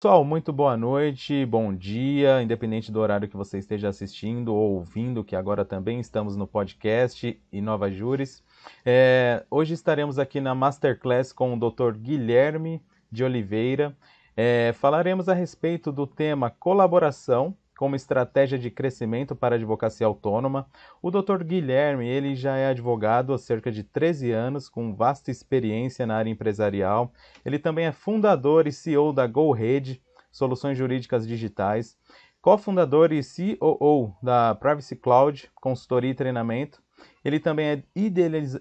Pessoal, muito boa noite, bom dia, independente do horário que você esteja assistindo ou ouvindo, que agora também estamos no podcast Inova Júris. É, hoje estaremos aqui na Masterclass com o Dr. Guilherme de Oliveira. É, falaremos a respeito do tema colaboração como estratégia de crescimento para a advocacia autônoma. O Dr. Guilherme, ele já é advogado há cerca de 13 anos, com vasta experiência na área empresarial. Ele também é fundador e CEO da GoRede, Soluções Jurídicas Digitais, cofundador e COO da Privacy Cloud, consultoria e treinamento. Ele também é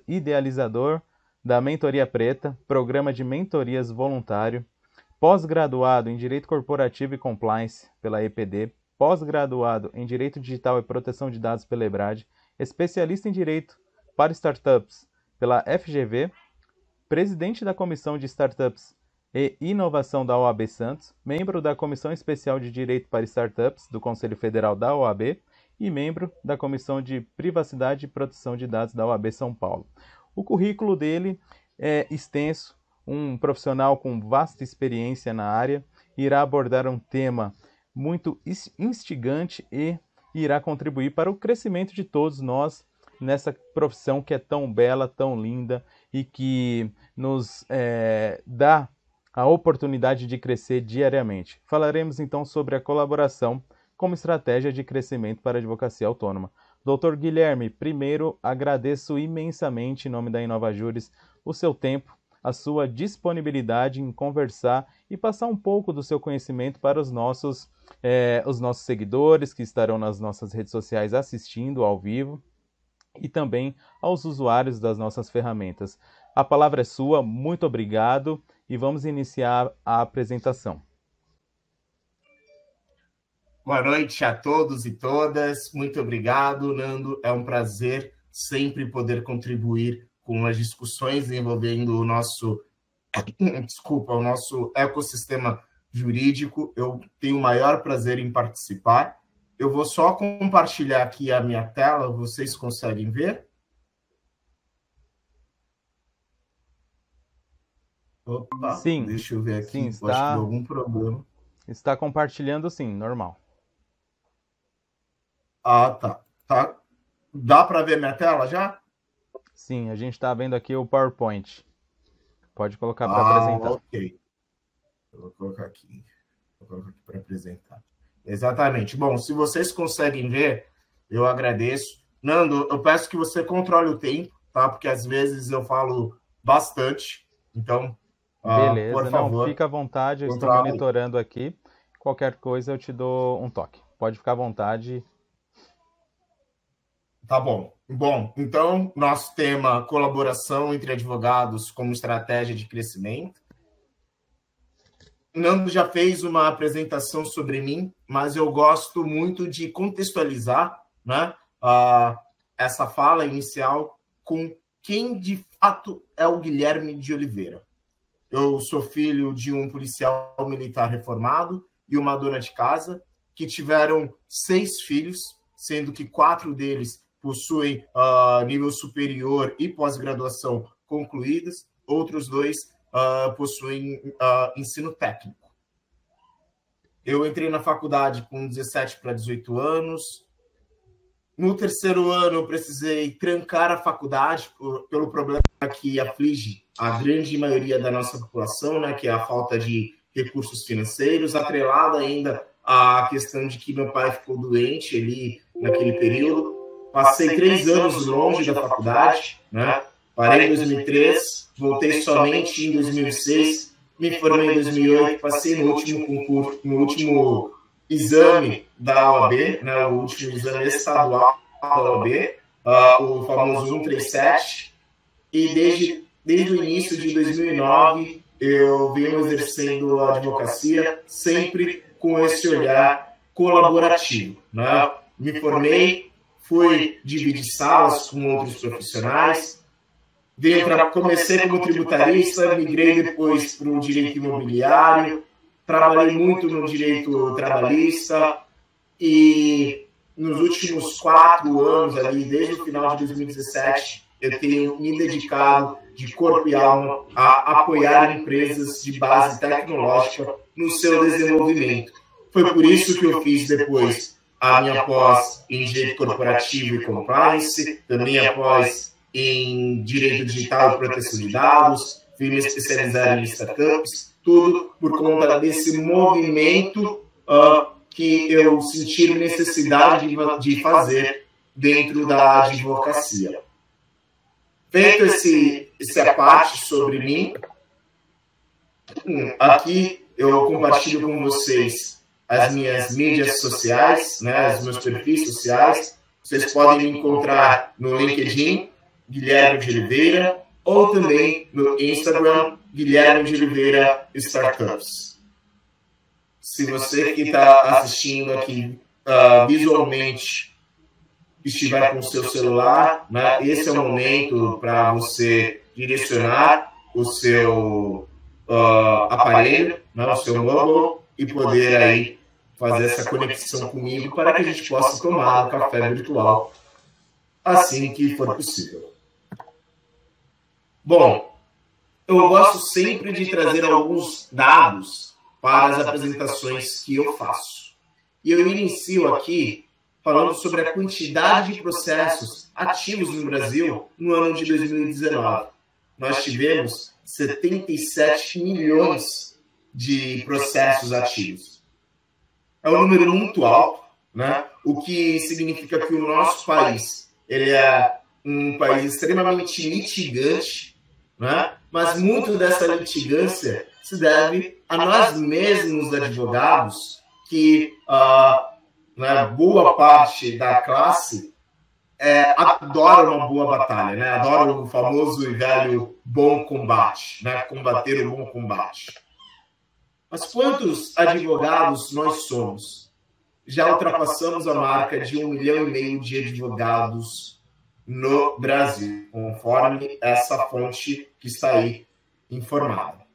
idealizador da Mentoria Preta, programa de mentorias voluntário pós-graduado em Direito Corporativo e Compliance pela EPD, pós-graduado em Direito Digital e Proteção de Dados pela EBRAD, especialista em Direito para Startups pela FGV, presidente da Comissão de Startups e Inovação da OAB Santos, membro da Comissão Especial de Direito para Startups do Conselho Federal da OAB e membro da Comissão de Privacidade e Proteção de Dados da OAB São Paulo. O currículo dele é extenso, um profissional com vasta experiência na área, irá abordar um tema muito instigante e irá contribuir para o crescimento de todos nós nessa profissão que é tão bela, tão linda e que nos é, dá a oportunidade de crescer diariamente. Falaremos então sobre a colaboração como estratégia de crescimento para a advocacia autônoma. Doutor Guilherme, primeiro agradeço imensamente em nome da Inova Júris o seu tempo a sua disponibilidade em conversar e passar um pouco do seu conhecimento para os nossos, é, os nossos seguidores que estarão nas nossas redes sociais assistindo ao vivo e também aos usuários das nossas ferramentas. A palavra é sua, muito obrigado e vamos iniciar a apresentação. Boa noite a todos e todas. Muito obrigado, Nando. É um prazer sempre poder contribuir com as discussões envolvendo o nosso, desculpa, o nosso ecossistema jurídico. Eu tenho o maior prazer em participar. Eu vou só compartilhar aqui a minha tela, vocês conseguem ver? Opa, sim, deixa eu ver aqui, sim, está, algum problema. Está compartilhando sim, normal. Ah, tá. tá. Dá para ver minha tela já? Sim, a gente está vendo aqui o PowerPoint. Pode colocar para ah, apresentar. Ok. Eu vou colocar aqui. Vou colocar aqui para apresentar. Exatamente. Bom, se vocês conseguem ver, eu agradeço. Nando, eu peço que você controle o tempo, tá? Porque às vezes eu falo bastante. Então, ah, Beleza, por favor, não, fica à vontade, eu estou monitorando aqui. Qualquer coisa eu te dou um toque. Pode ficar à vontade. Tá bom. Bom, então, nosso tema colaboração entre advogados como estratégia de crescimento. Nando já fez uma apresentação sobre mim, mas eu gosto muito de contextualizar né, uh, essa fala inicial com quem de fato é o Guilherme de Oliveira. Eu sou filho de um policial militar reformado e uma dona de casa que tiveram seis filhos, sendo que quatro deles possuem uh, nível superior e pós-graduação concluídas, outros dois uh, possuem uh, ensino técnico. Eu entrei na faculdade com 17 para 18 anos. No terceiro ano, eu precisei trancar a faculdade por, pelo problema que aflige a grande maioria da nossa população, né, que é a falta de recursos financeiros, atrelada ainda à questão de que meu pai ficou doente ali naquele período Passei três anos longe da faculdade, né? Parei em 2003, voltei somente em 2006, me formei em 2008, passei no último concurso, no último exame da OAB, né? O último exame estadual da OAB, uh, o famoso 137, e desde, desde o início de 2009 eu venho exercendo a advocacia sempre com esse olhar colaborativo, né? Me formei fui dividir salas com outros profissionais. Pra, comecei como tributarista, migrei depois para o direito imobiliário, trabalhei muito no direito trabalhista e nos últimos quatro anos, ali, desde o final de 2017, eu tenho me dedicado de corpo e alma a apoiar empresas de base tecnológica no seu desenvolvimento. Foi por isso que eu fiz depois a minha pós em Direito Corporativo e Compliance, também a pós em Direito Digital e Proteção de Dados, fui me especializar em startups, tudo por conta desse movimento uh, que eu senti necessidade de, de fazer dentro da advocacia. Feito esse, essa parte sobre mim, hum, aqui eu compartilho com vocês as minhas mídias sociais, né, os meus perfis sociais. Vocês podem me encontrar no LinkedIn, Guilherme de Oliveira, ou também no Instagram, Guilherme de Oliveira Startups. Se você que está assistindo aqui uh, visualmente estiver com o seu celular, né, esse é o momento para você direcionar o seu uh, aparelho, né, o seu mobile, e poder aí fazer essa conexão comigo para que a gente possa tomar um café virtual assim que for possível. Bom, eu gosto sempre de trazer alguns dados para as apresentações que eu faço. E eu inicio aqui falando sobre a quantidade de processos ativos no Brasil no ano de 2019. Nós tivemos 77 milhões de processos ativos. É um número muito alto, né? o que significa que o nosso país ele é um país extremamente litigante, né? mas muito dessa litigância se deve a nós mesmos advogados que uh, né, boa parte da classe é, adora uma boa batalha, né? adora o famoso e velho bom combate, né? combater o bom combate. Mas quantos advogados nós somos? Já ultrapassamos a marca de um milhão e meio de advogados no Brasil, conforme essa fonte que está aí informada.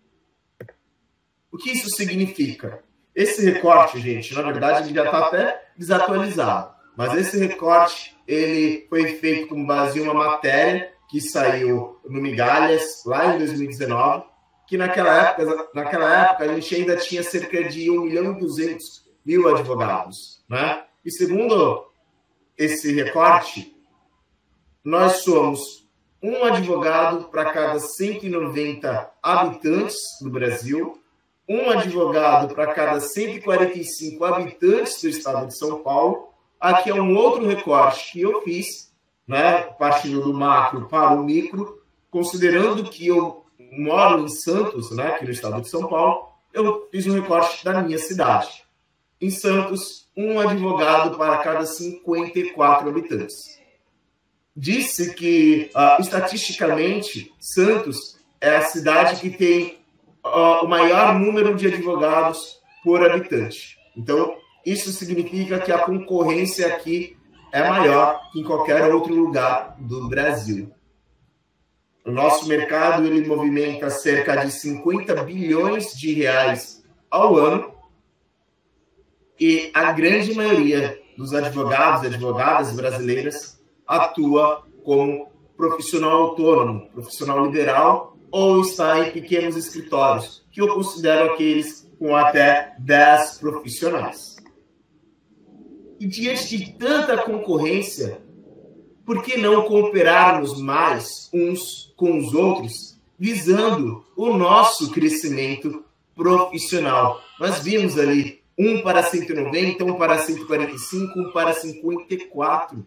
O que isso significa? Esse recorte, gente, na verdade, ele já está até desatualizado. Mas esse recorte ele foi feito com base em uma matéria que saiu no Migalhas, lá em 2019, que naquela época, naquela época a gente ainda tinha cerca de 1 milhão e 200 mil advogados. Né? E segundo esse recorte, nós somos um advogado para cada 190 habitantes do Brasil um advogado para cada 145 habitantes do estado de São Paulo. Aqui é um outro recorte que eu fiz, né, partindo do macro para o micro, considerando que eu moro em Santos, né, aqui no estado de São Paulo, eu fiz um recorte da minha cidade. Em Santos, um advogado para cada 54 habitantes. Disse que, uh, estatisticamente, Santos é a cidade que tem uh, o maior número de advogados por habitante. Então, isso significa que a concorrência aqui é maior que em qualquer outro lugar do Brasil. O nosso mercado ele movimenta cerca de 50 bilhões de reais ao ano e a grande maioria dos advogados e advogadas brasileiras atua como profissional autônomo, profissional liberal ou está em pequenos escritórios, que eu considero aqueles com até 10 profissionais. E diante de tanta concorrência, por que não cooperarmos mais uns com os outros, visando o nosso crescimento profissional? Nós vimos ali um para 190, um para 145, um para 54.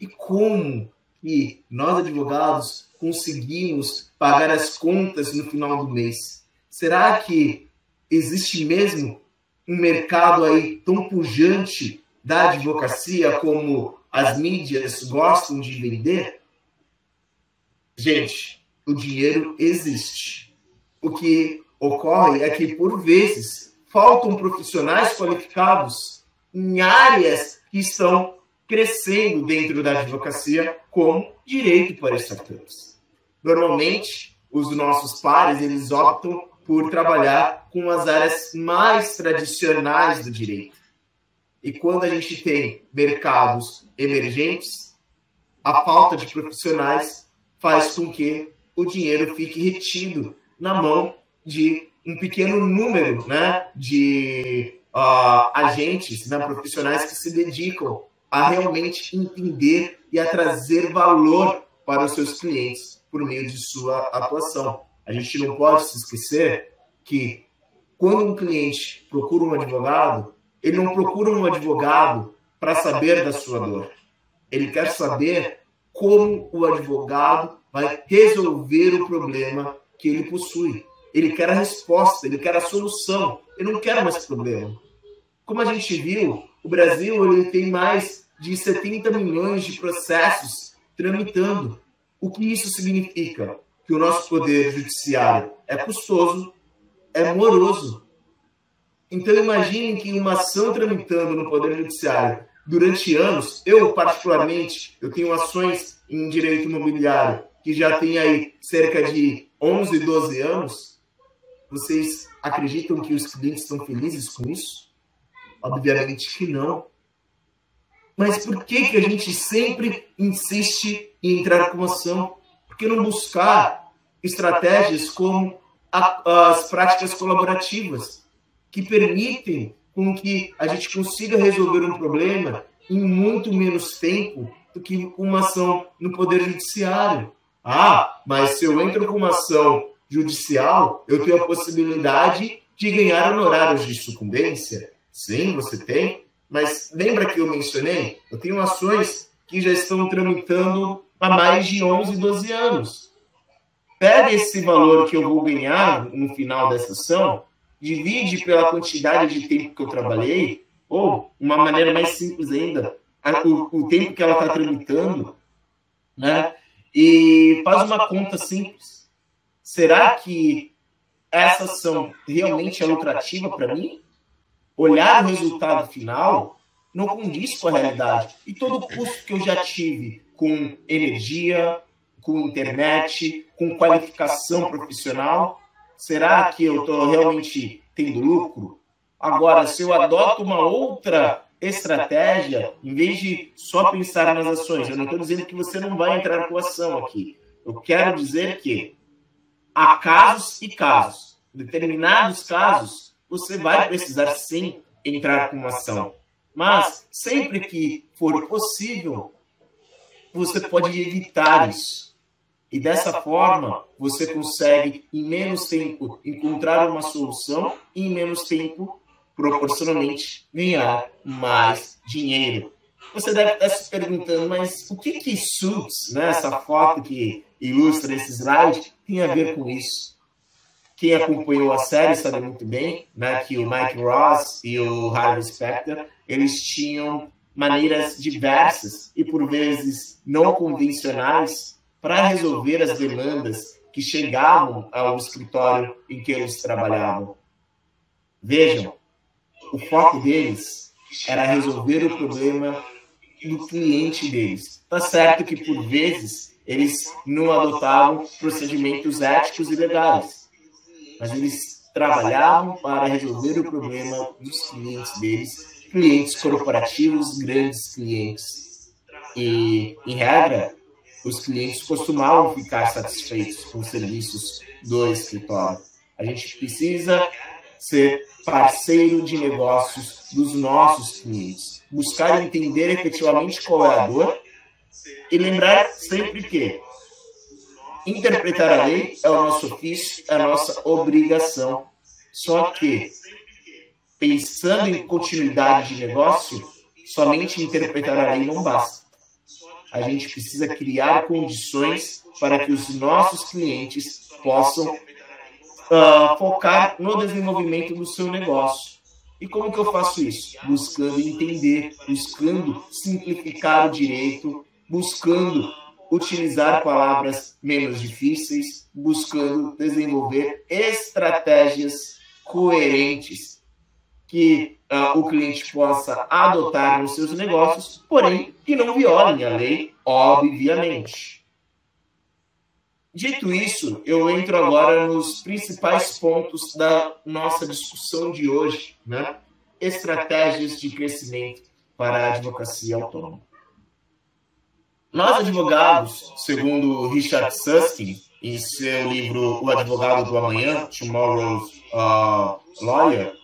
E como que nós advogados conseguimos pagar as contas no final do mês? Será que existe mesmo um mercado aí tão pujante da advocacia como as mídias gostam de vender? Gente, o dinheiro existe. O que ocorre é que, por vezes, faltam profissionais qualificados em áreas que estão crescendo dentro da advocacia, como direito para startups. Normalmente, os nossos pares eles optam por trabalhar com as áreas mais tradicionais do direito. E quando a gente tem mercados emergentes, a falta de profissionais faz com que o dinheiro fique retido na mão de um pequeno número né, de uh, agentes, né, profissionais que se dedicam a realmente entender e a trazer valor para os seus clientes por meio de sua atuação. A gente não pode se esquecer que quando um cliente procura um advogado, ele não procura um advogado para saber da sua dor. Ele quer saber como o advogado vai resolver o problema que ele possui. Ele quer a resposta, ele quer a solução. Ele não quer mais problema. Como a gente viu, o Brasil ele tem mais de 70 milhões de processos tramitando. O que isso significa? Que o nosso poder judiciário é custoso, é moroso. Então imaginem que uma ação tramitando no poder judiciário durante anos, eu particularmente, eu tenho ações em direito imobiliário que já tem aí cerca de 11, 12 anos, vocês acreditam que os clientes estão felizes com isso? Obviamente que não. Mas por que, que a gente sempre insiste em entrar com ação? Por que não buscar estratégias como a, as práticas colaborativas, que permitem com que a gente consiga resolver um problema em muito menos tempo do que uma ação no Poder Judiciário? Ah, mas se eu entro com uma ação judicial, eu tenho a possibilidade de ganhar honorários de sucumbência? Sim, você tem. Mas lembra que eu mencionei? Eu tenho ações que já estão tramitando há mais de 11, 12 anos. Pega esse valor que eu vou ganhar no final dessa ação, divide pela quantidade de tempo que eu trabalhei, ou, uma maneira mais simples ainda, o, o tempo que ela está tramitando, né? E faz uma conta simples. Será que essa ação realmente é lucrativa para mim? olhar o resultado final não condiz com a realidade. E todo o custo que eu já tive com energia, com internet, com qualificação profissional, será que eu estou realmente tendo lucro? Agora, se eu adoto uma outra estratégia, em vez de só pensar nas ações, eu não estou dizendo que você não vai entrar com ação aqui. Eu quero dizer que há casos e casos. Determinados casos, você vai precisar sim entrar com uma ação. Mas sempre que for possível, você pode evitar isso. E dessa forma, você consegue, em menos tempo, encontrar uma solução e, em menos tempo, proporcionalmente, ganhar mais dinheiro. Você deve estar se perguntando, mas o que que Suits, né, essa foto que ilustra esse slide, tem a ver com isso? Quem acompanhou a série sabe muito bem né, que o Mike Ross e o Harvey Specter eles tinham maneiras diversas e por vezes não convencionais para resolver as demandas que chegavam ao escritório em que eles trabalhavam. Vejam, o foco deles era resolver o problema do cliente deles. Tá certo que por vezes eles não adotavam procedimentos éticos e legais, mas eles trabalhavam para resolver o problema dos clientes deles, clientes corporativos, grandes clientes. E, em regra, os clientes costumavam ficar satisfeitos com os serviços do escritório. A gente precisa ser parceiro de negócios dos nossos clientes, buscar entender efetivamente qual é dor e lembrar sempre que Interpretar a lei é o nosso ofício, é a nossa obrigação. Só que, pensando em continuidade de negócio, somente interpretar a lei não basta. A gente precisa criar condições para que os nossos clientes possam uh, focar no desenvolvimento do seu negócio. E como que eu faço isso? Buscando entender, buscando simplificar o direito, buscando utilizar palavras menos difíceis, buscando desenvolver estratégias coerentes que uh, o cliente possa adotar nos seus negócios, porém que não violem a lei, obviamente. Dito isso, eu entro agora nos principais pontos da nossa discussão de hoje, né? Estratégias de crescimento para a advocacia autônoma. nós advogados, segundo Richard Susskind, em seu livro O Advogado do Amanhã, Tomorrow's uh, Lawyer,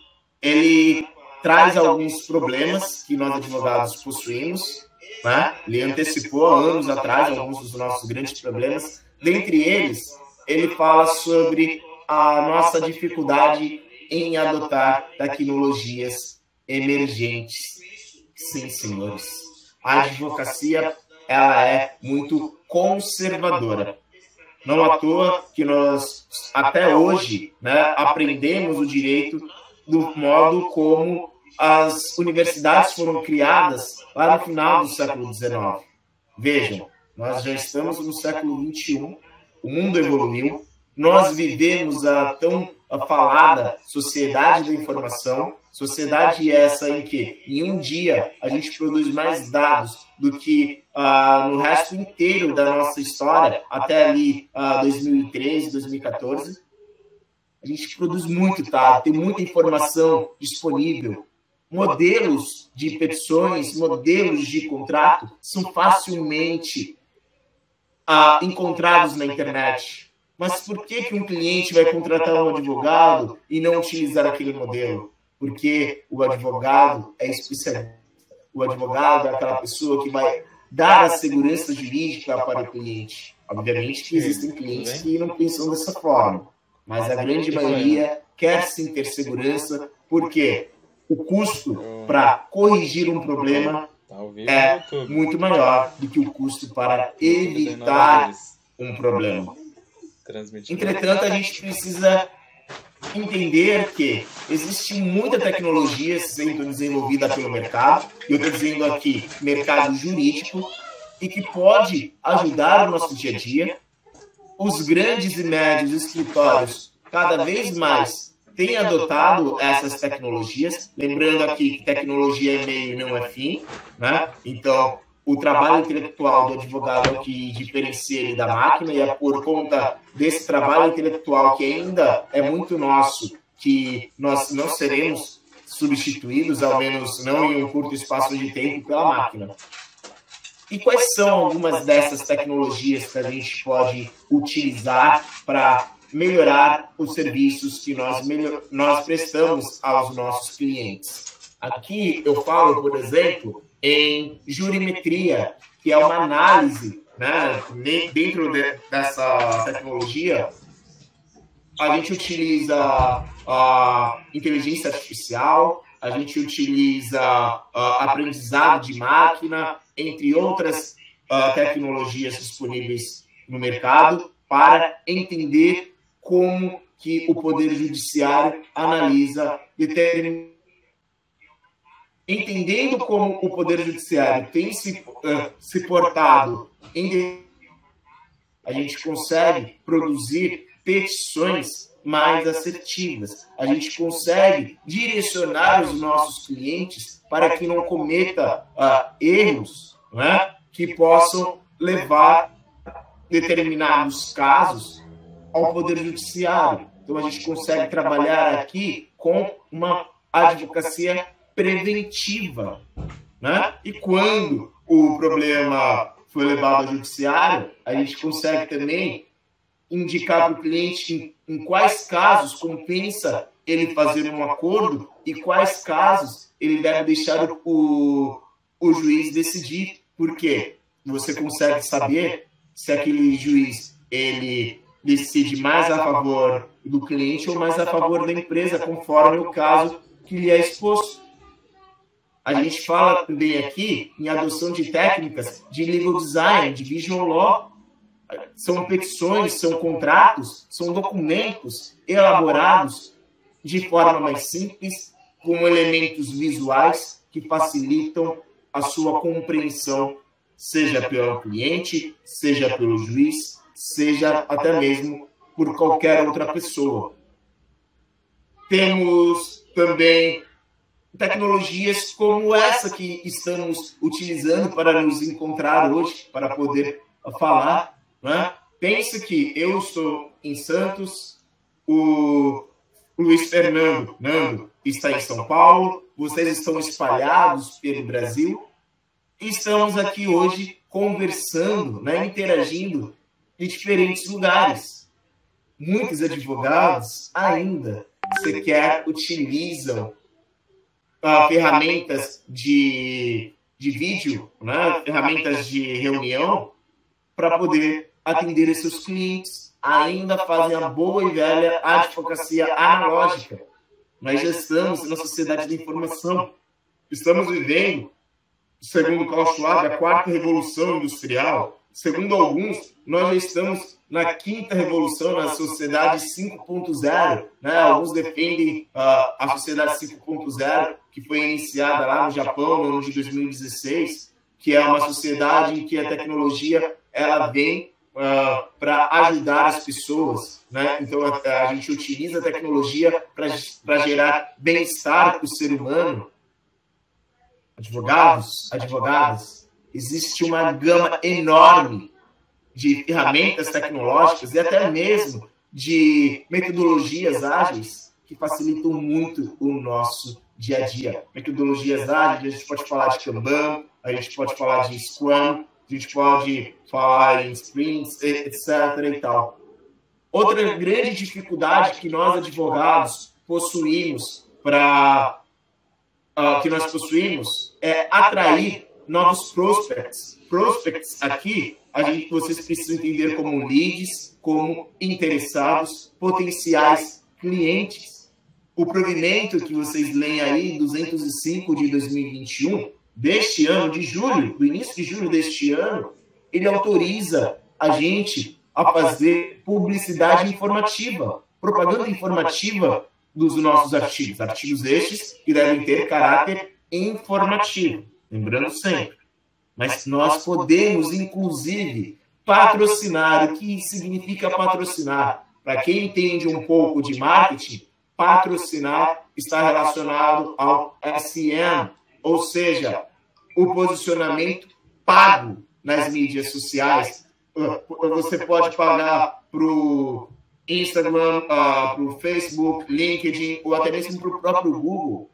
ele traz alguns problemas que nós advogados possuímos. Né? Ele antecipou anos atrás alguns dos nossos grandes problemas. Dentre eles, ele fala sobre a nossa dificuldade em adotar tecnologias emergentes. Sim, senhores. A advocacia ela é muito conservadora. Não à toa que nós, até hoje, né, aprendemos o direito do modo como as universidades foram criadas lá no final do século XIX. Vejam, nós já estamos no século XXI, o mundo evoluiu, nós vivemos a tão falada sociedade da informação, sociedade essa em que em um dia a gente produz mais dados do que uh, no resto inteiro da nossa história, até ali uh, 2013, 2014. A gente produz muito tá? tem muita informação disponível. Modelos de petições, modelos de contrato são facilmente uh, encontrados na internet. Mas por que, que um cliente vai contratar um advogado e não utilizar aquele modelo? Porque o advogado é especialista. O advogado é aquela pessoa que vai dar a segurança jurídica para o cliente. Obviamente que existem clientes que não pensam dessa forma mas a grande maioria quer sim ter segurança, porque o custo para corrigir um problema é muito maior do que o custo para evitar um problema. Entretanto, a gente precisa entender que existe muita tecnologia sendo desenvolvida pelo mercado, e eu estou dizendo aqui mercado jurídico, e que pode ajudar o nosso dia a dia, os grandes e médios escritórios cada vez mais têm adotado essas tecnologias, lembrando aqui que tecnologia é meio e não é fim, né? Então, o trabalho intelectual do advogado é que diferencia ele da máquina, e é por conta desse trabalho intelectual que ainda é muito nosso que nós não seremos substituídos, ao menos não em um curto espaço de tempo, pela máquina. E quais são algumas dessas tecnologias que a gente pode utilizar para melhorar os serviços que nós, melhor, nós prestamos aos nossos clientes? Aqui eu falo, por exemplo, em jurimetria, que é uma análise né, dentro de, dessa tecnologia. A gente utiliza a inteligência artificial, a gente utiliza a aprendizado de máquina, entre outras tecnologias disponíveis no mercado, para entender como que o Poder Judiciário analisa determinados entendendo como o Poder Judiciário tem se, uh, se portado, em... a gente consegue produzir petições mais assertivas. A gente consegue direcionar os nossos clientes para que não cometa uh, erros né, que possam levar determinados casos ao Poder Judiciário. Então, a gente consegue trabalhar aqui com uma advocacia preventiva. Né? E quando o problema foi levado ao judiciário, a gente consegue também indicar para o cliente em, em, quais casos compensa ele fazer um acordo e quais casos ele deve deixar o, o juiz decidir. Por quê? Você consegue saber se aquele juiz ele decide mais a favor do cliente ou mais a favor da empresa, conforme o caso que lhe é exposto. A gente fala também aqui em adoção de técnicas de legal design, de visual law. São petições, são contratos, são documentos elaborados de forma mais simples, com elementos visuais que facilitam a sua compreensão, seja pelo cliente, seja pelo juiz, seja até mesmo por qualquer outra pessoa. Temos também tecnologias como essa que estamos utilizando para nos encontrar hoje, para poder falar. Né? Pense que eu estou em Santos, o Luiz Fernando Nando está em São Paulo, vocês estão espalhados pelo Brasil estamos aqui hoje conversando, né, interagindo em diferentes lugares. Muitos advogados ainda sequer utilizam uh, ferramentas de, de vídeo, né, ferramentas de reunião, para poder atender seus clientes. Ainda fazem a boa e velha advocacia analógica. Nós já estamos na sociedade da informação. Estamos vivendo, segundo Carl Schwab, a quarta revolução industrial. Segundo alguns, nós já estamos na quinta revolução, na sociedade 5.0. Né? Alguns defendem uh, a sociedade 5.0, que foi iniciada lá no Japão no ano de 2016, que é uma sociedade em que a tecnologia ela vem uh, ah, para ajudar as pessoas. Né? Então, a, a gente utiliza a tecnologia para gerar bem-estar para o ser humano. Advogados, advogadas, existe uma gama enorme de ferramentas tecnológicas e até mesmo de metodologias ágeis que facilitam muito o nosso dia a dia. Metodologias ágeis, a gente pode falar de Kanban, a gente pode falar de Scrum, a gente pode falar em sprints, etc. e tal. Outra grande dificuldade que nós advogados possuímos para uh, que nós possuímos é atrair novos prospects. Prospects aqui, a gente, vocês precisam entender como leads, como interessados, potenciais clientes. O provimento que vocês leem aí, 205 de 2021, deste ano, de julho, do início de julho deste ano, ele autoriza a gente a fazer publicidade informativa, propaganda informativa dos nossos artigos. Artigos estes que devem ter caráter informativo. Lembrando sempre. Mas nós podemos, inclusive, patrocinar. O que significa patrocinar? Para quem entende um pouco de marketing, patrocinar está relacionado ao SM, ou seja, o posicionamento pago nas mídias sociais. Você pode pagar para o Instagram, para o Facebook, LinkedIn ou até mesmo para o próprio Google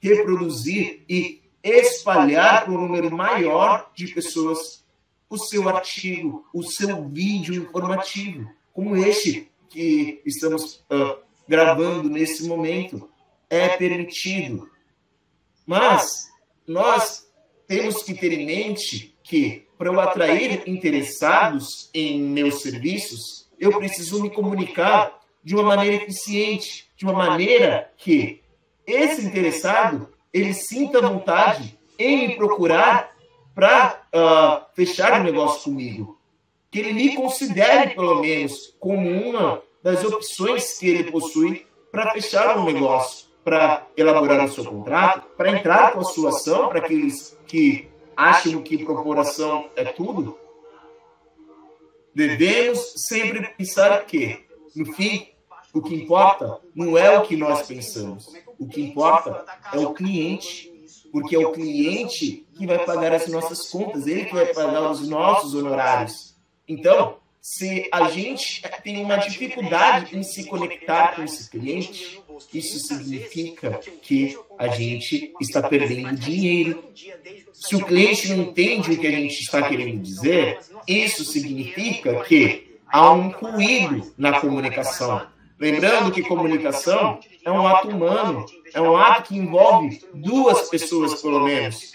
reproduzir e espalhar para um número maior de pessoas o seu artigo, o seu vídeo informativo, como este que estamos uh, gravando nesse momento. É permitido. Mas nós temos que ter em mente que, para eu atrair interessados em meus serviços, eu preciso me comunicar de uma maneira eficiente, de uma maneira que esse interessado ele sinta vontade em me procurar para uh, ah, fechar um negócio comigo. Que ele me considere, pelo menos, como uma das opções que ele possui para fechar um negócio para elaborar o seu contrato, para entrar com a sua ação, para aqueles que acham que proporção é tudo, devemos sempre pensar que, no fim, o que importa não é o que nós pensamos. O que importa é o cliente, porque é o cliente que vai pagar as nossas contas, ele que vai pagar os nossos honorários. Então, se a gente tem uma dificuldade em se conectar com esse cliente, isso significa que a gente está perdendo dinheiro. Se o cliente não entende o que a gente está querendo dizer, isso significa que há um ruído na comunicação. Lembrando que comunicação é um ato humano, é um ato que envolve duas pessoas, pelo menos.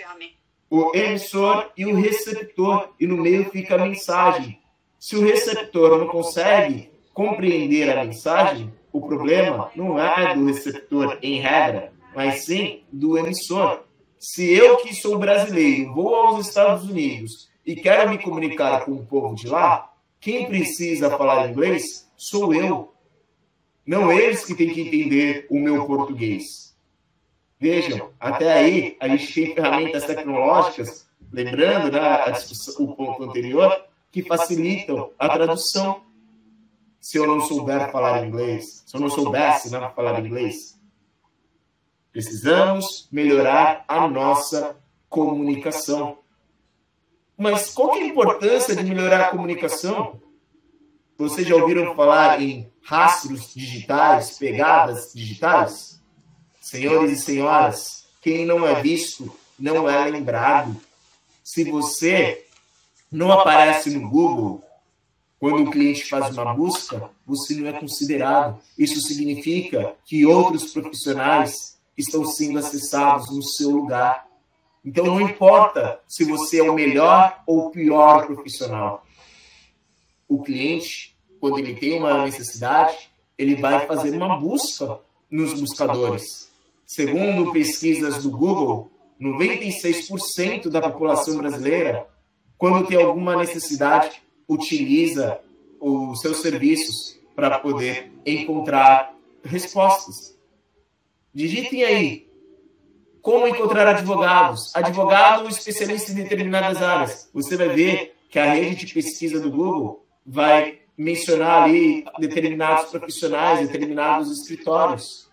O emissor e o receptor, e no meio fica a mensagem. Se o receptor não consegue compreender a mensagem, o problema não é do receptor, em regra, mas sim do emissor. Se eu, que sou brasileiro, vou aos Estados Unidos e quero me comunicar com o povo de lá, quem precisa falar inglês sou eu. Não eles que têm que entender o meu português. Vejam, até aí a gente tem ferramentas tecnológicas, lembrando né, discussão, o ponto anterior, que facilitam a tradução. Se eu não souber falar inglês, se eu não soubesse né, falar inglês, precisamos melhorar a nossa comunicação. Mas qual é a importância de melhorar a comunicação? Vocês já ouviram falar em rastros digitais, pegadas digitais? Senhores e senhoras, quem não é visto não é lembrado. se você não aparece no Google quando o cliente faz uma busca, você não é considerado. Isso significa que outros profissionais estão sendo acessados no seu lugar. Então não importa se você é o melhor ou o pior profissional. O cliente, quando ele tem uma necessidade, ele vai fazer uma busca nos buscadores. Segundo pesquisas do Google, 96% da população brasileira, quando tem alguma necessidade, utiliza os seus serviços para poder encontrar respostas. Digitem aí como encontrar advogados, advogado especialista em determinadas áreas. Você vai ver que a rede de pesquisa do Google vai mencionar ali determinados profissionais, determinados escritórios.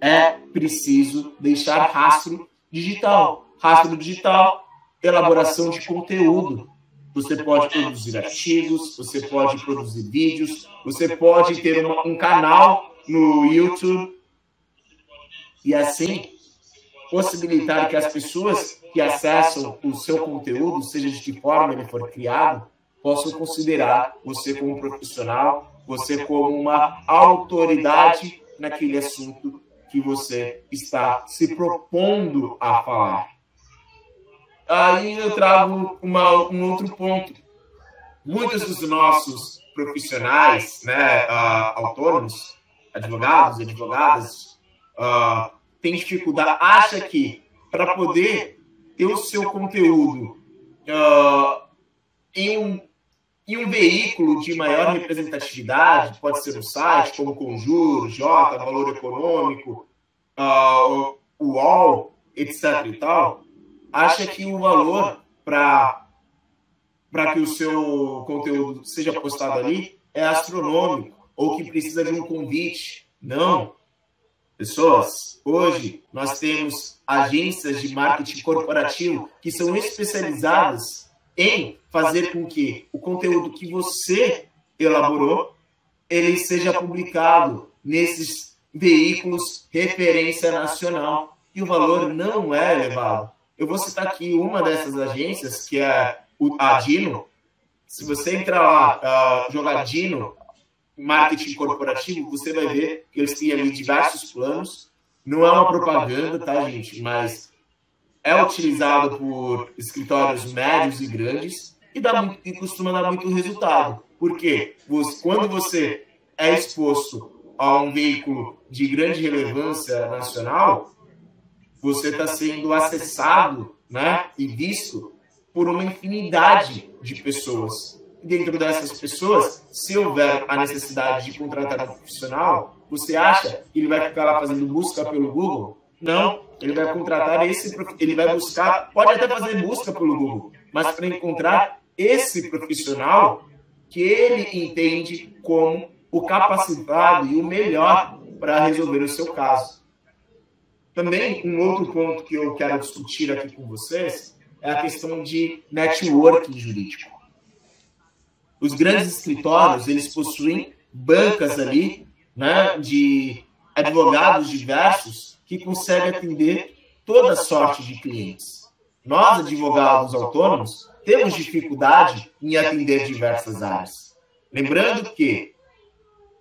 É preciso deixar rastro digital. Rastro digital, elaboração de conteúdo. Você pode produzir artigos, você pode produzir vídeos, você pode ter uma, um canal no YouTube e assim possibilitar que as pessoas que acessam o seu conteúdo, seja de que forma ele for criado, possam considerar você como um profissional, você como uma autoridade naquele assunto que você está se propondo a falar. Aí eu trago uma, um outro ponto. Muitos dos nossos profissionais, né, uh, autônomos, advogados, advogadas, uh, têm dificuldade, acha que para poder ter o seu conteúdo uh, em, um, em um veículo de maior representatividade, pode ser um site como Conjuro, J, Valor Econômico, uh, o UOL, etc. e tal, acha que o valor para que o seu conteúdo seja postado ali é astronômico ou que precisa de um convite. Não. Pessoas, hoje nós temos agências de marketing corporativo que são especializadas em fazer com que o conteúdo que você elaborou ele seja publicado nesses veículos referência nacional e o valor não é elevado. Eu vou citar aqui uma dessas agências, que é a Dino. Se você entrar lá, uh, jogar Dino, marketing corporativo, você vai ver que eles têm ali diversos planos. Não é uma propaganda, tá, gente? Mas é utilizado por escritórios médios e grandes e, dá muito, e costuma dar muito resultado. Porque quando você é exposto a um veículo de grande relevância nacional, você está sendo acessado né, e visto por uma infinidade de pessoas. E dentro dessas pessoas, se houver a necessidade de contratar um profissional, você acha que ele vai ficar lá fazendo busca pelo Google? Não, ele vai contratar esse, ele vai buscar, pode até fazer busca pelo Google, mas para encontrar esse profissional que ele entende como o capacitado e o melhor para resolver o seu caso. Também, um outro ponto que eu quero discutir aqui com vocês é a questão de networking jurídico. Os grandes escritórios, eles possuem bancas ali, né, de advogados diversos que conseguem atender toda sorte de clientes. Nós, advogados autônomos, temos dificuldade em atender diversas áreas. Lembrando que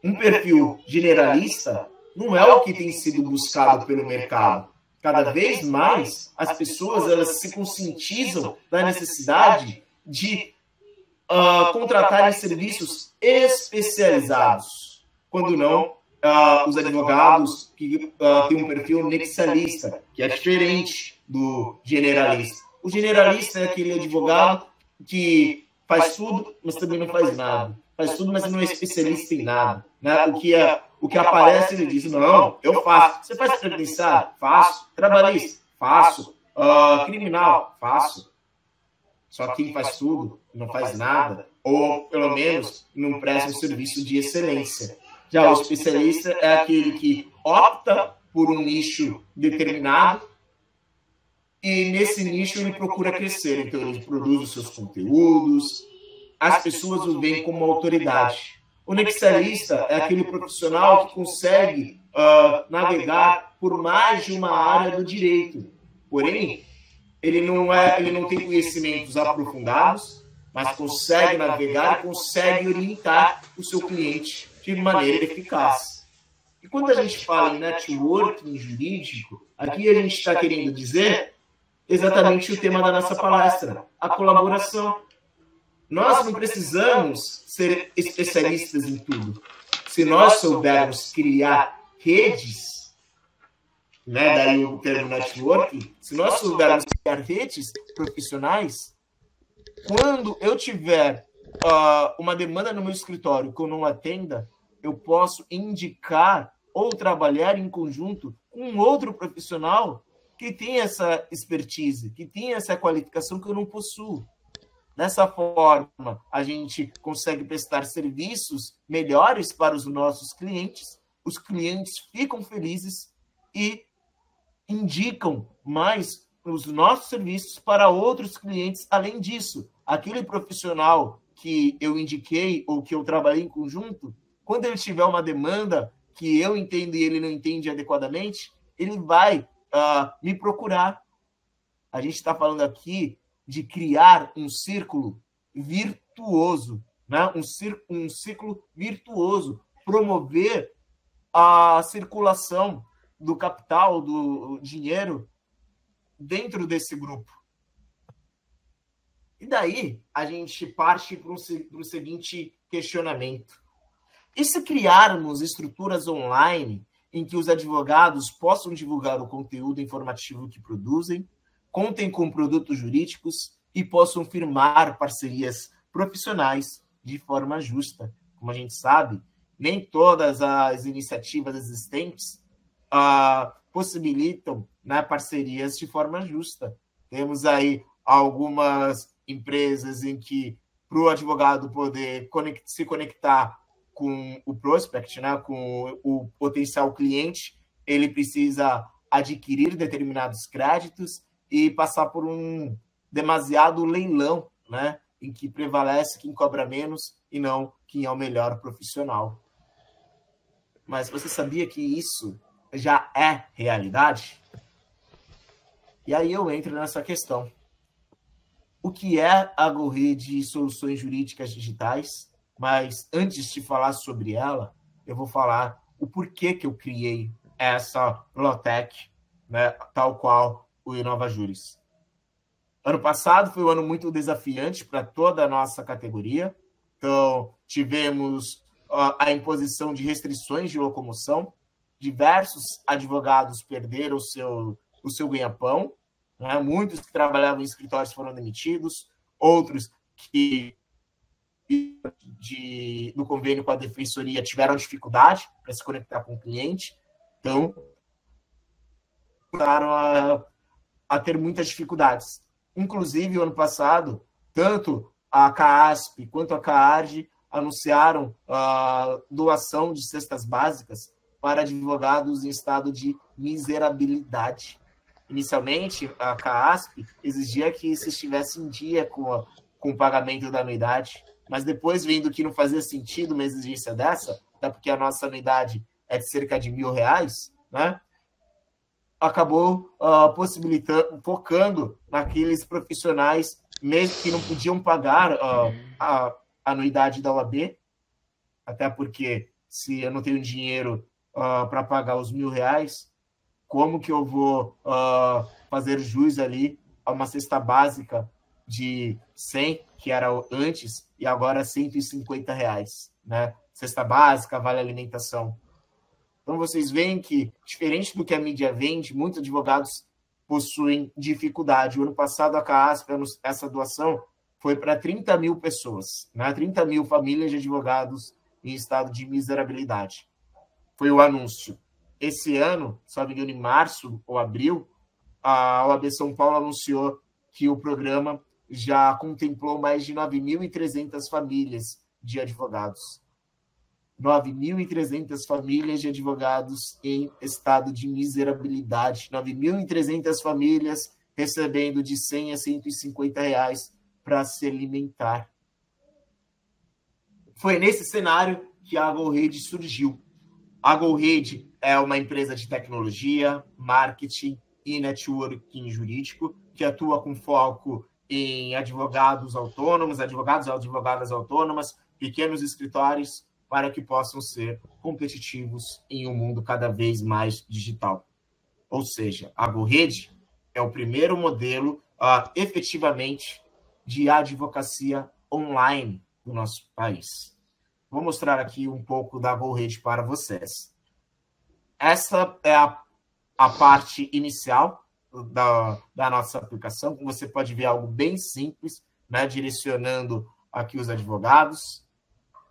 um perfil generalista não é o que tem sido buscado pelo mercado. Cada vez mais as pessoas elas se conscientizam da necessidade de uh, contratarem serviços especializados, quando não uh, os advogados que uh, têm um perfil nexialista, que é diferente do generalista. O generalista é aquele advogado que faz tudo, mas também não faz nada. Faz tudo, mas não é especialista em nada. Né? O que é o que aparece, ele diz: Não, eu faço. Você faz previdenciário? Faço. Trabalhista? Faço. Uh, criminal? Faço. Só quem faz tudo não faz nada, ou pelo menos não presta um serviço de excelência. Já o especialista é aquele que opta por um nicho determinado e nesse nicho ele procura crescer. Então ele produz os seus conteúdos, as pessoas o veem como autoridade. O nexialista é aquele profissional que consegue uh, navegar por mais de uma área do direito. Porém, ele não é, ele não tem conhecimentos aprofundados, mas consegue navegar e consegue orientar o seu cliente de maneira eficaz. E quando a gente fala em networking jurídico, aqui a gente está querendo dizer exatamente o tema da nossa palestra, a colaboração. Nós não precisamos ser especialistas em tudo. Se nós soubermos criar redes, né, daí o termo networking, se nós soubermos criar redes profissionais, quando eu tiver uh, uma demanda no meu escritório que eu não atenda, eu posso indicar ou trabalhar em conjunto com outro profissional que tem essa expertise, que tem essa qualificação que eu não possuo. Dessa forma, a gente consegue prestar serviços melhores para os nossos clientes, os clientes ficam felizes e indicam mais os nossos serviços para outros clientes. Além disso, aquele profissional que eu indiquei ou que eu trabalhei em conjunto, quando ele tiver uma demanda que eu entendo e ele não entende adequadamente, ele vai uh, me procurar. A gente está falando aqui de criar um círculo virtuoso, né? um, círculo, um ciclo virtuoso, promover a circulação do capital, do dinheiro dentro desse grupo. E daí a gente parte para o seguinte questionamento: e se criarmos estruturas online em que os advogados possam divulgar o conteúdo informativo que produzem, contem com produtos jurídicos e possam firmar parcerias profissionais de forma justa? Como a gente sabe, nem todas as iniciativas existentes ah, possibilitam né, parcerias de forma justa. Temos aí algumas empresas em que, para o advogado poder conect, se conectar com o prospect, né, com o potencial cliente, ele precisa adquirir determinados créditos e passar por um demasiado leilão, né, em que prevalece quem cobra menos e não quem é o melhor profissional. Mas você sabia que isso já é realidade? E aí eu entro nessa questão. O que é a Gorri de Soluções Jurídicas Digitais? Mas antes de falar sobre ela, eu vou falar o porquê que eu criei essa Lotec, né, tal qual o Inova Juris. Ano passado foi um ano muito desafiante para toda a nossa categoria. Então, tivemos a imposição de restrições de locomoção. Diversos advogados perderam o seu, o seu ganha-pão. Né? Muitos que trabalhavam em escritórios foram demitidos. Outros que de, no convênio com a defensoria tiveram dificuldade para se conectar com o cliente, então começaram a, a ter muitas dificuldades. Inclusive, o ano passado, tanto a CASP quanto a CAARD anunciaram a doação de cestas básicas para advogados em estado de miserabilidade. Inicialmente, a CASP exigia que se estivesse em dia com, a, com o pagamento da anuidade mas depois vendo que não fazia sentido uma exigência dessa, até porque a nossa anuidade é de cerca de mil reais, né? Acabou uh, possibilitando, focando naqueles profissionais mesmo que não podiam pagar uh, a anuidade da OAB, até porque se eu não tenho dinheiro uh, para pagar os mil reais, como que eu vou fazer jus ali a uma cesta básica de 100, que era antes, e agora 150 reais, né? Cesta básica, vale alimentação. Então vocês veem que, diferente do que a mídia vende, muitos advogados possuem dificuldade. O ano passado, a CASP, essa doação foi para 30 mil pessoas, né? 30 mil famílias de advogados em estado de miserabilidade. Foi o anúncio. Esse ano, só me engano, em março ou abril, a OAB São Paulo anunciou que o programa já contemplou mais de 9.300 famílias de advogados. 9.300 famílias de advogados em estado de miserabilidade. 9.300 famílias recebendo de 100 a 150 reais para se alimentar. Foi nesse cenário que a GoRede surgiu. A GoRede é uma empresa de tecnologia, marketing e networking jurídico, que atua com foco em advogados autônomos, advogados e advogadas autônomas, pequenos escritórios, para que possam ser competitivos em um mundo cada vez mais digital. Ou seja, a GoRede é o primeiro modelo uh, efetivamente de advocacia online do nosso país. Vou mostrar aqui um pouco da GoRede para vocês. Essa é a, a parte inicial da, da nossa aplicação. Você pode ver algo bem simples, né, direcionando aqui os advogados.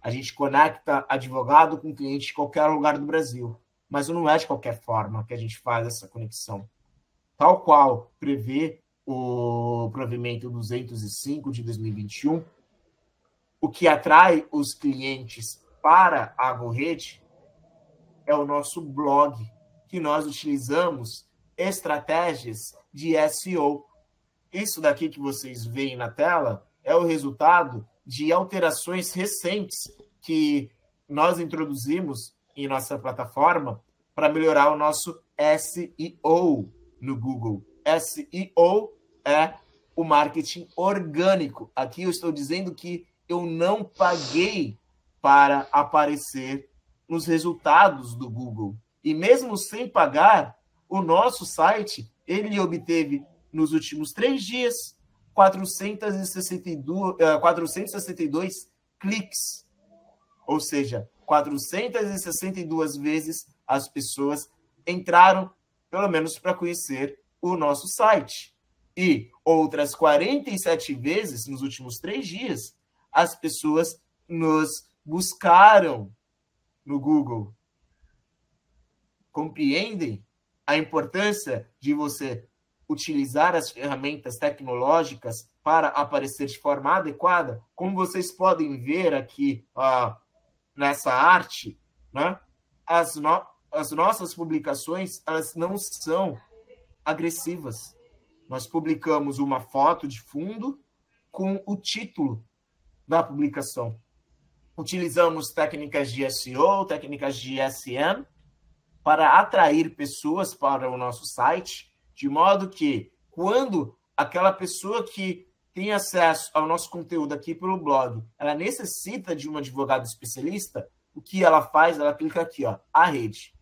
A gente conecta advogado com cliente de qualquer lugar do Brasil, mas não é de qualquer forma que a gente faz essa conexão. Tal qual prevê o provimento 205 de 2021, o que atrai os clientes para a GoRede é o nosso blog, que nós utilizamos estratégias de SEO. Isso daqui que vocês veem na tela é o resultado de alterações recentes que nós introduzimos em nossa plataforma para melhorar o nosso SEO no Google. SEO é o marketing orgânico. Aqui eu estou dizendo que eu não paguei para aparecer nos resultados do Google. E mesmo sem pagar, o nosso site ele obteve nos últimos três dias 462, 462 eh, cliques. Ou seja, 462 vezes as pessoas entraram, pelo menos para conhecer o nosso site. E outras 47 vezes nos últimos três dias, as pessoas nos buscaram no Google. Compreendem a importância de você utilizar as ferramentas tecnológicas para aparecer de forma adequada? Como vocês podem ver aqui uh, nessa arte, né? as, no as nossas publicações elas não são agressivas. Nós publicamos uma foto de fundo com o título da publicação. Utilizamos técnicas de SEO, técnicas de SM, para atrair pessoas para o nosso site, de modo que, quando aquela pessoa que tem acesso ao nosso conteúdo aqui pelo blog, ela necessita de um advogado especialista, o que ela faz? Ela clica aqui, ó, a rede.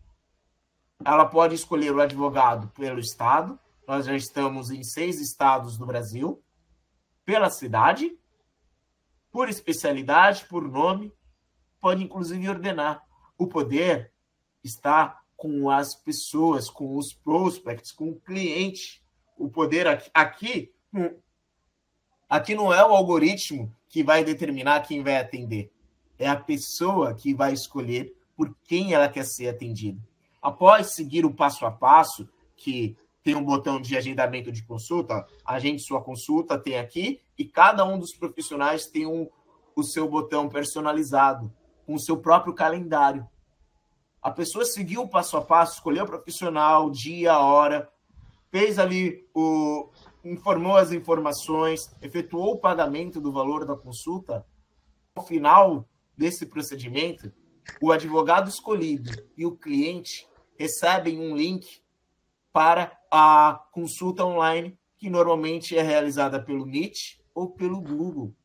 Ela pode escolher o advogado pelo estado, nós já estamos em seis estados do Brasil, pela cidade, por especialidade, por nome, pode inclusive ordenar. O poder está com as pessoas, com os prospects, com o cliente. O poder aqui, aqui, hum, aqui não é o algoritmo que vai determinar quem vai atender. É a pessoa que vai escolher por quem ela quer ser atendida. Após seguir o passo a passo, que tem um botão de agendamento de consulta, agende sua consulta, tem aqui, e cada um dos profissionais tem um, o seu botão personalizado, com o seu próprio calendário. A pessoa seguiu o passo a passo, escolheu o profissional, dia, hora, fez ali o. informou as informações, efetuou o pagamento do valor da consulta. Ao final desse procedimento, o advogado escolhido e o cliente recebem um link para a consulta online, que normalmente é realizada pelo Meet ou pelo Google.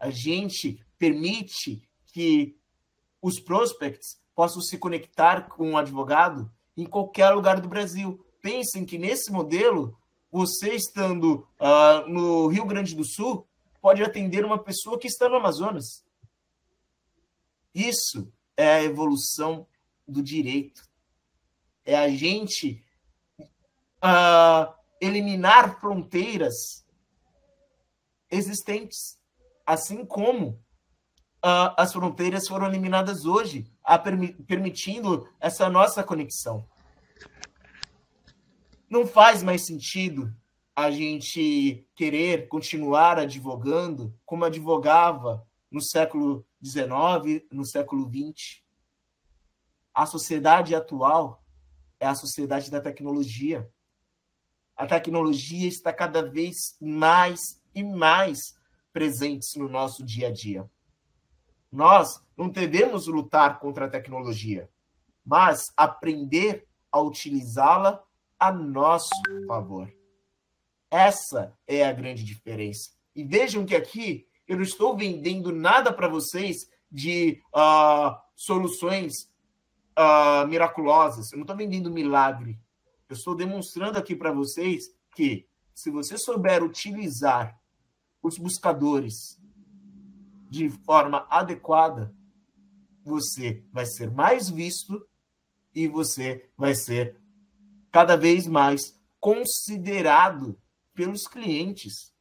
A gente permite que os prospects possam se conectar com um advogado em qualquer lugar do Brasil. Pensem que nesse modelo, você estando uh, no Rio Grande do Sul, pode atender uma pessoa que está no Amazonas. Isso é a evolução do direito. É a gente uh, eliminar fronteiras existentes, assim como uh, as fronteiras foram eliminadas hoje, permi permitindo essa nossa conexão. Não faz mais sentido a gente querer continuar advogando como advogava no século XIX, no século XX. A sociedade atual é a sociedade da tecnologia a tecnologia está cada vez mais e mais presentes no nosso dia a dia. Nós não devemos lutar contra a tecnologia, mas aprender a utilizá-la a nosso favor. Essa é a grande diferença. E vejam que aqui eu não estou vendendo nada para vocês de uh, soluções uh, miraculosas. Eu não estou vendendo milagre. Eu estou demonstrando aqui para vocês que se você souber utilizar os buscadores de forma adequada, você vai ser mais visto e você vai ser cada vez mais considerado pelos clientes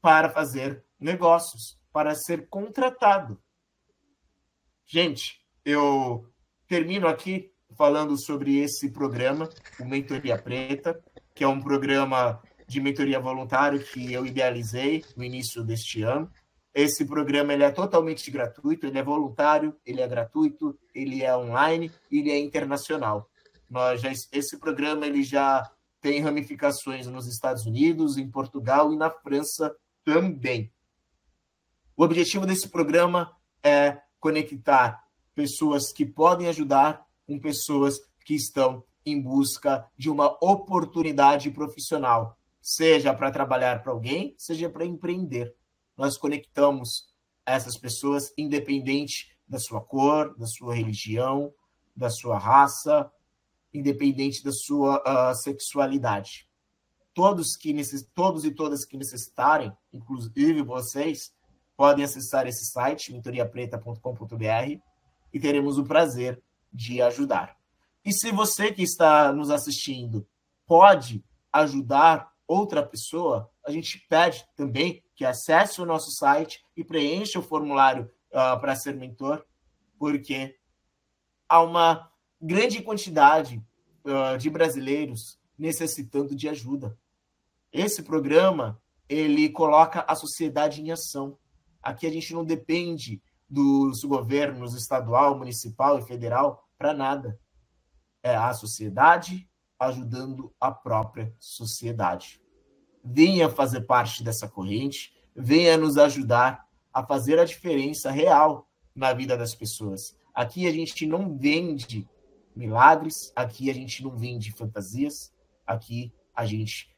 para fazer negócios, para ser contratado. Gente, eu termino aqui falando sobre esse programa, o Mentoria Preta, que é um programa de mentoria voluntário que eu idealizei no início deste ano. Esse programa ele é totalmente gratuito, ele é voluntário, ele é gratuito, ele é online, ele é internacional. Nós já, esse programa ele já tem ramificações nos Estados Unidos, em Portugal e na França também. O objetivo desse programa é conectar pessoas que podem ajudar com pessoas que estão em busca de uma oportunidade profissional, seja para trabalhar para alguém, seja para empreender. Nós conectamos essas pessoas independente da sua cor, da sua religião, da sua raça, independente da sua uh, sexualidade. Todos que necess... todos e todas que necessitarem, inclusive vocês, podem acessar esse site mentoriapreta.com.br e teremos o prazer de ajudar. E se você que está nos assistindo pode ajudar outra pessoa, a gente pede também que acesse o nosso site e preencha o formulário uh, para ser mentor, porque há uma grande quantidade uh, de brasileiros necessitando de ajuda. Esse programa ele coloca a sociedade em ação. Aqui a gente não depende dos governos estadual, municipal e federal para nada. É a sociedade ajudando a própria sociedade. Venha fazer parte dessa corrente, venha nos ajudar a fazer a diferença real na vida das pessoas. Aqui a gente não vende milagres, aqui a gente não vende fantasias, aqui a gente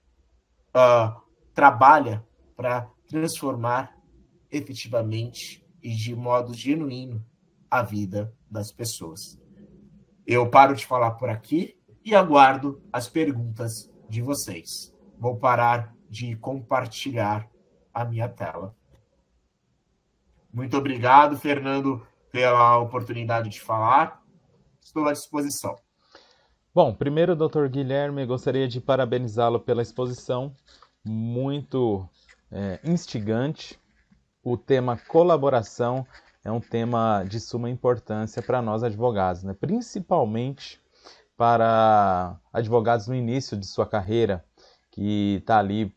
uh, trabalha para transformar efetivamente e de modo genuíno a vida das pessoas. Eu paro de falar por aqui e aguardo as perguntas de vocês. Vou parar de compartilhar a minha tela. Muito obrigado, Fernando, pela oportunidade de falar. Estou à disposição. Bom, primeiro, doutor Guilherme, gostaria de parabenizá-lo pela exposição, muito é, instigante, o tema colaboração é um tema de suma importância para nós advogados, né? principalmente para advogados no início de sua carreira, que está ali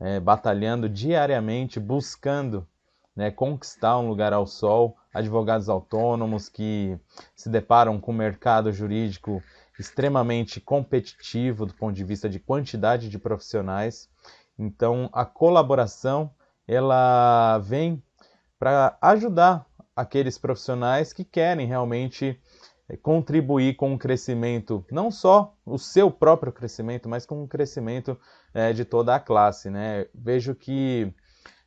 é, batalhando diariamente, buscando né, conquistar um lugar ao sol, advogados autônomos que se deparam com um mercado jurídico extremamente competitivo do ponto de vista de quantidade de profissionais. Então, a colaboração ela vem para ajudar aqueles profissionais que querem realmente contribuir com o crescimento, não só o seu próprio crescimento, mas com o crescimento é, de toda a classe. Né? Vejo que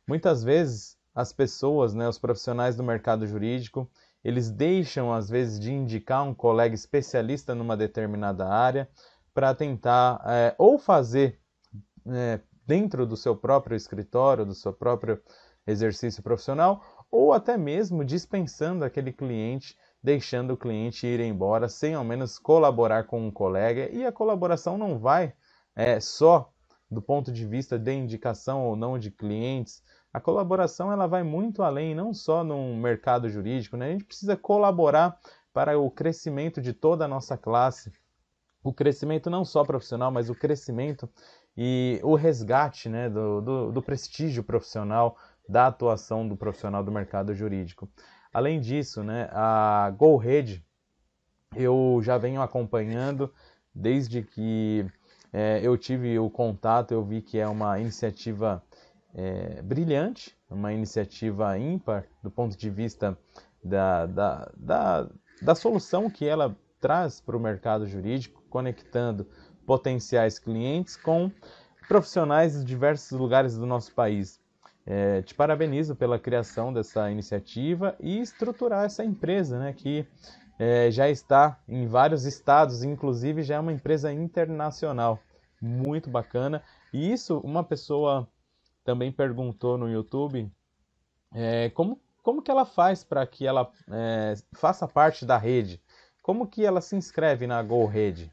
muitas vezes as pessoas, né, os profissionais do mercado jurídico, eles deixam às vezes de indicar um colega especialista numa determinada área para tentar é, ou fazer é, dentro do seu próprio escritório, do seu próprio exercício profissional, ou até mesmo dispensando aquele cliente, deixando o cliente ir embora sem ao menos colaborar com um colega. E a colaboração não vai é, só do ponto de vista de indicação ou não de clientes. A colaboração ela vai muito além, não só no mercado jurídico. Né? A gente precisa colaborar para o crescimento de toda a nossa classe. O crescimento não só profissional, mas o crescimento e o resgate né, do, do, do prestígio profissional, da atuação do profissional do mercado jurídico. Além disso, né, a GoRede eu já venho acompanhando desde que é, eu tive o contato, eu vi que é uma iniciativa é, brilhante, uma iniciativa ímpar do ponto de vista da, da, da, da solução que ela traz para o mercado jurídico, conectando potenciais clientes com profissionais de diversos lugares do nosso país. É, te parabenizo pela criação dessa iniciativa e estruturar essa empresa, né, que é, já está em vários estados, inclusive já é uma empresa internacional. Muito bacana. E isso, uma pessoa também perguntou no YouTube é, como, como que ela faz para que ela é, faça parte da rede? Como que ela se inscreve na GoRede?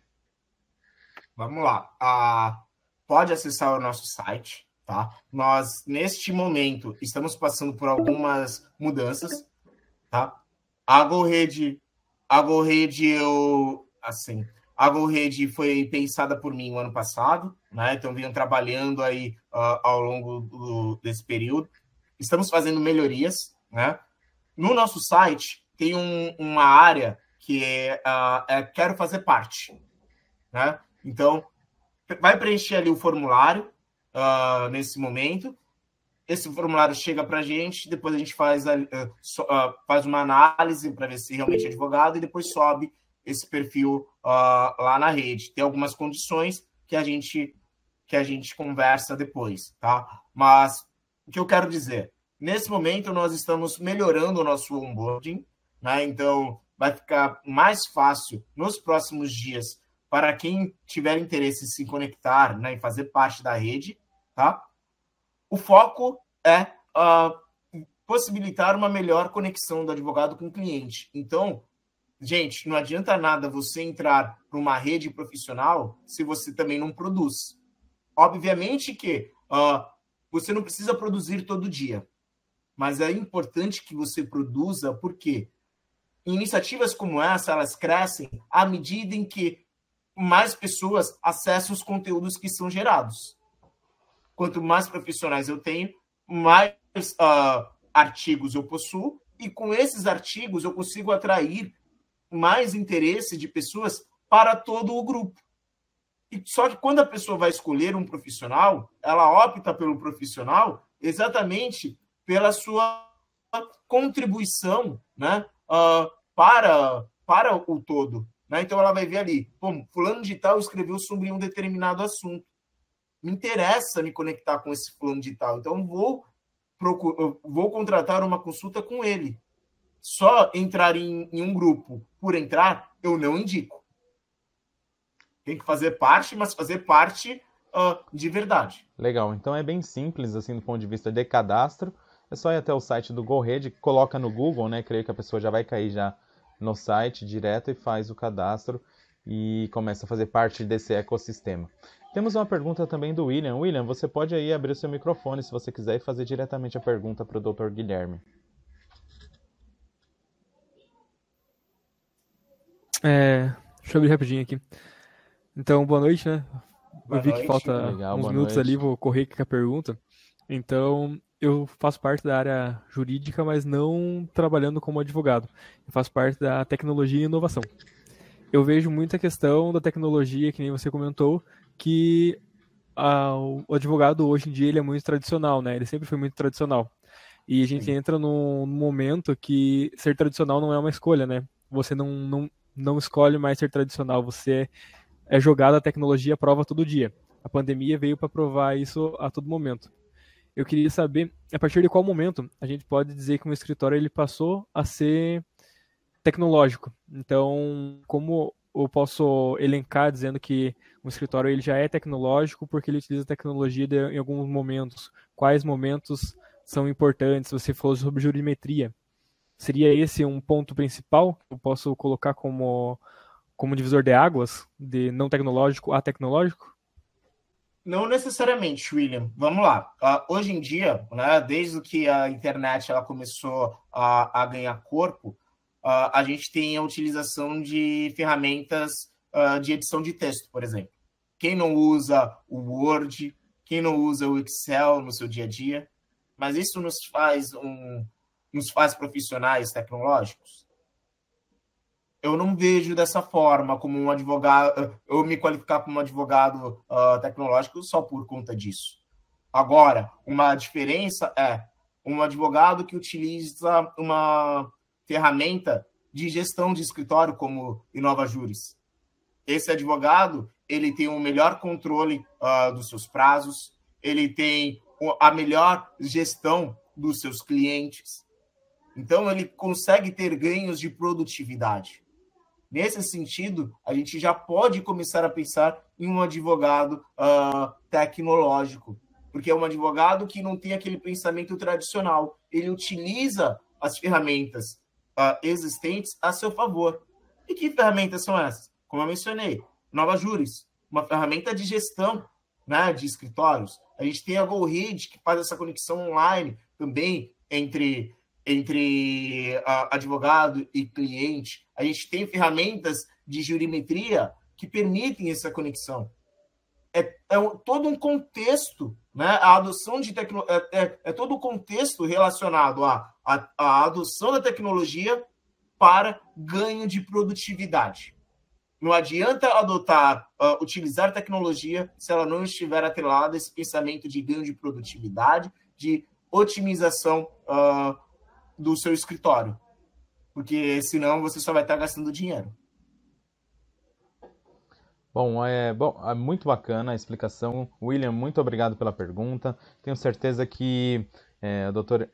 Vamos lá. Ah, pode acessar o nosso site, tá? Nós, neste momento, estamos passando por algumas mudanças, tá? A GoRede, a GoRede, eu, assim, a GoRede foi pensada por mim no ano passado, né? Então, venho trabalhando aí uh, ao longo do, desse período. Estamos fazendo melhorias, né? No nosso site, tem um, uma área que é, uh, é Quero Fazer Parte, né? Então, vai preencher ali o formulário uh, nesse momento. Esse formulário chega para a gente, depois a gente faz, a, uh, so, uh, faz uma análise para ver se realmente é advogado e depois sobe esse perfil lá na rede. Tem algumas condições que a gente que a gente conversa depois, tá? Mas o que eu quero dizer, nesse momento nós estamos melhorando o nosso onboarding, né? Então vai ficar mais fácil nos próximos dias para quem tiver interesse em se conectar né, e fazer parte da rede, tá? O foco é uh, possibilitar uma melhor conexão do advogado com o cliente. Então, gente, não adianta nada você entrar para uma rede profissional se você também não produz. Obviamente que uh, você não precisa produzir todo dia, mas é importante que você produza, porque iniciativas como essa, elas crescem à medida em que mais pessoas acessam os conteúdos que são gerados. Quanto mais profissionais eu tenho, mais uh, artigos eu possuo, e com esses artigos eu consigo atrair mais interesse de pessoas para todo o grupo. E só que quando a pessoa vai escolher um profissional, ela opta pelo profissional exatamente pela sua contribuição né, uh, para, para o todo. Né? Então ela vai ver ali, pô, fulano de tal escreveu sobre um determinado assunto. Me interessa me conectar com esse fulano de tal. Então vou vou contratar uma consulta com ele. Só entrar em, em um grupo por entrar, eu não indico. Tem que fazer parte, mas fazer parte uh, de verdade. Legal. Então é bem simples, assim, do ponto de vista de cadastro. É só ir até o site do GoRede, coloca no Google, né? Creio que a pessoa já vai cair já no site direto e faz o cadastro e começa a fazer parte desse ecossistema. Temos uma pergunta também do William. William, você pode aí abrir o seu microfone se você quiser e fazer diretamente a pergunta para o Dr. Guilherme. É, deixa eu abrir rapidinho aqui. Então, boa noite, né? Boa eu vi noite. que falta Legal, uns minutos noite. ali, vou correr com a pergunta. Então, eu faço parte da área jurídica, mas não trabalhando como advogado. Eu faço parte da tecnologia e inovação. Eu vejo muita questão da tecnologia, que nem você comentou, que a, o advogado hoje em dia ele é muito tradicional, né? Ele sempre foi muito tradicional. E a gente Sim. entra num, momento que ser tradicional não é uma escolha, né? Você não, não, não escolhe mais ser tradicional, você é jogado a tecnologia à prova todo dia. A pandemia veio para provar isso a todo momento eu queria saber a partir de qual momento a gente pode dizer que um escritório ele passou a ser tecnológico. Então, como eu posso elencar dizendo que um escritório ele já é tecnológico porque ele utiliza tecnologia de, em alguns momentos? Quais momentos são importantes? Você falou sobre jurimetria. Seria esse um ponto principal que eu posso colocar como, como divisor de águas, de não tecnológico a tecnológico? Não necessariamente, William. Vamos lá. Uh, hoje em dia, né, desde que a internet ela começou a, a ganhar corpo, uh, a gente tem a utilização de ferramentas uh, de edição de texto, por exemplo. Quem não usa o Word, quem não usa o Excel no seu dia a dia, mas isso nos faz um, nos faz profissionais tecnológicos? Eu não vejo dessa forma, como um advogado, eu me qualificar como um advogado uh, tecnológico só por conta disso. Agora, uma diferença é um advogado que utiliza uma ferramenta de gestão de escritório como Inova Juris. esse advogado ele tem um melhor controle uh, dos seus prazos, ele tem a melhor gestão dos seus clientes. Então, ele consegue ter ganhos de produtividade. Nesse sentido, a gente já pode começar a pensar em um advogado uh, tecnológico, porque é um advogado que não tem aquele pensamento tradicional. Ele utiliza as ferramentas uh, existentes a seu favor. E que ferramentas são essas? Como eu mencionei, Nova Juris, uma ferramenta de gestão né, de escritórios. A gente tem a GoRead, que faz essa conexão online também entre, entre uh, advogado e cliente. A gente tem ferramentas de jurimetria que permitem essa conexão. É, é todo um contexto, né? A adoção de tecnologia é, é, é, todo o contexto relacionado à, à, à adoção da tecnologia para ganho de produtividade. Não adianta adotar, uh, utilizar tecnologia se ela não estiver atrelada a esse pensamento de ganho de produtividade, de otimização uh, do seu escritório. Porque senão você só vai estar gastando dinheiro. Bom, é, bom, é muito bacana a explicação. William, muito obrigado pela pergunta. Tenho certeza que é, o doutor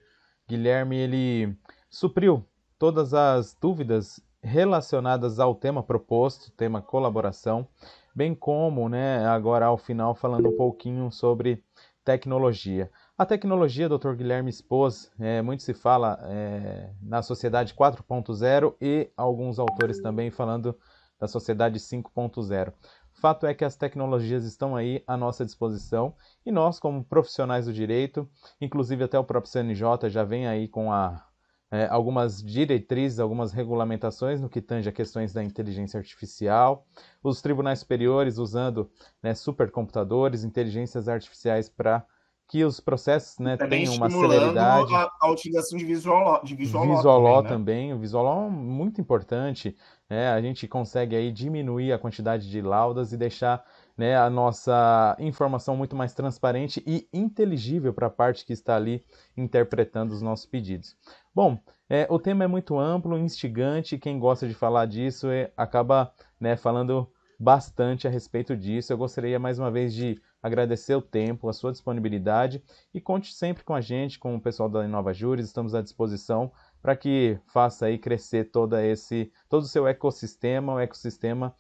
Guilherme ele supriu todas as dúvidas relacionadas ao tema proposto, tema colaboração, bem como, né, agora ao final falando um pouquinho sobre tecnologia. A tecnologia, Dr. Guilherme expôs, é, muito se fala é, na sociedade 4.0 e alguns autores também falando da sociedade 5.0. Fato é que as tecnologias estão aí à nossa disposição e nós, como profissionais do direito, inclusive até o próprio CNJ já vem aí com a é, algumas diretrizes, algumas regulamentações no que tange a questões da inteligência artificial, os tribunais superiores usando né, supercomputadores, inteligências artificiais para que os processos né, tenham uma celeridade. A, a utilização de visual, de visual, visual law também, né? também. O visual law é muito importante. Né? A gente consegue aí diminuir a quantidade de laudas e deixar né, a nossa informação muito mais transparente e inteligível para a parte que está ali interpretando os nossos pedidos. Bom, é, o tema é muito amplo, instigante, quem gosta de falar disso é, acaba né, falando bastante a respeito disso. Eu gostaria mais uma vez de agradecer o tempo, a sua disponibilidade e conte sempre com a gente, com o pessoal da Inova Juris, estamos à disposição para que faça aí crescer todo esse todo o seu ecossistema, o ecossistema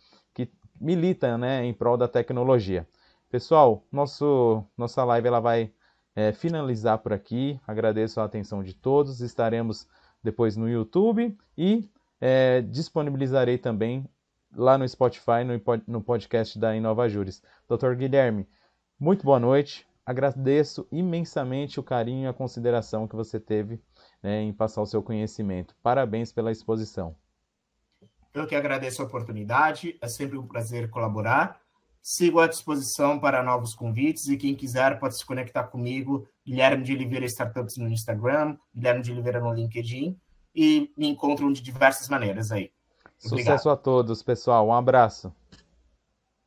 milita né, em prol da tecnologia. Pessoal, nosso, nossa live ela vai é, finalizar por aqui. Agradeço a atenção de todos. Estaremos depois no YouTube e é, disponibilizarei também lá no Spotify, no, no podcast da Inova Juris. Dr. Guilherme, muito boa noite. Agradeço imensamente o carinho e a consideração que você teve né, em passar o seu conhecimento. Parabéns pela exposição. Eu que agradeço a oportunidade, é sempre um prazer colaborar. Sigo à disposição para novos convites e quem quiser pode se conectar comigo, Guilherme de Oliveira Startups no Instagram, Guilherme de Oliveira no LinkedIn e me encontram de diversas maneiras aí. Obrigado. Sucesso a todos, pessoal. Um abraço.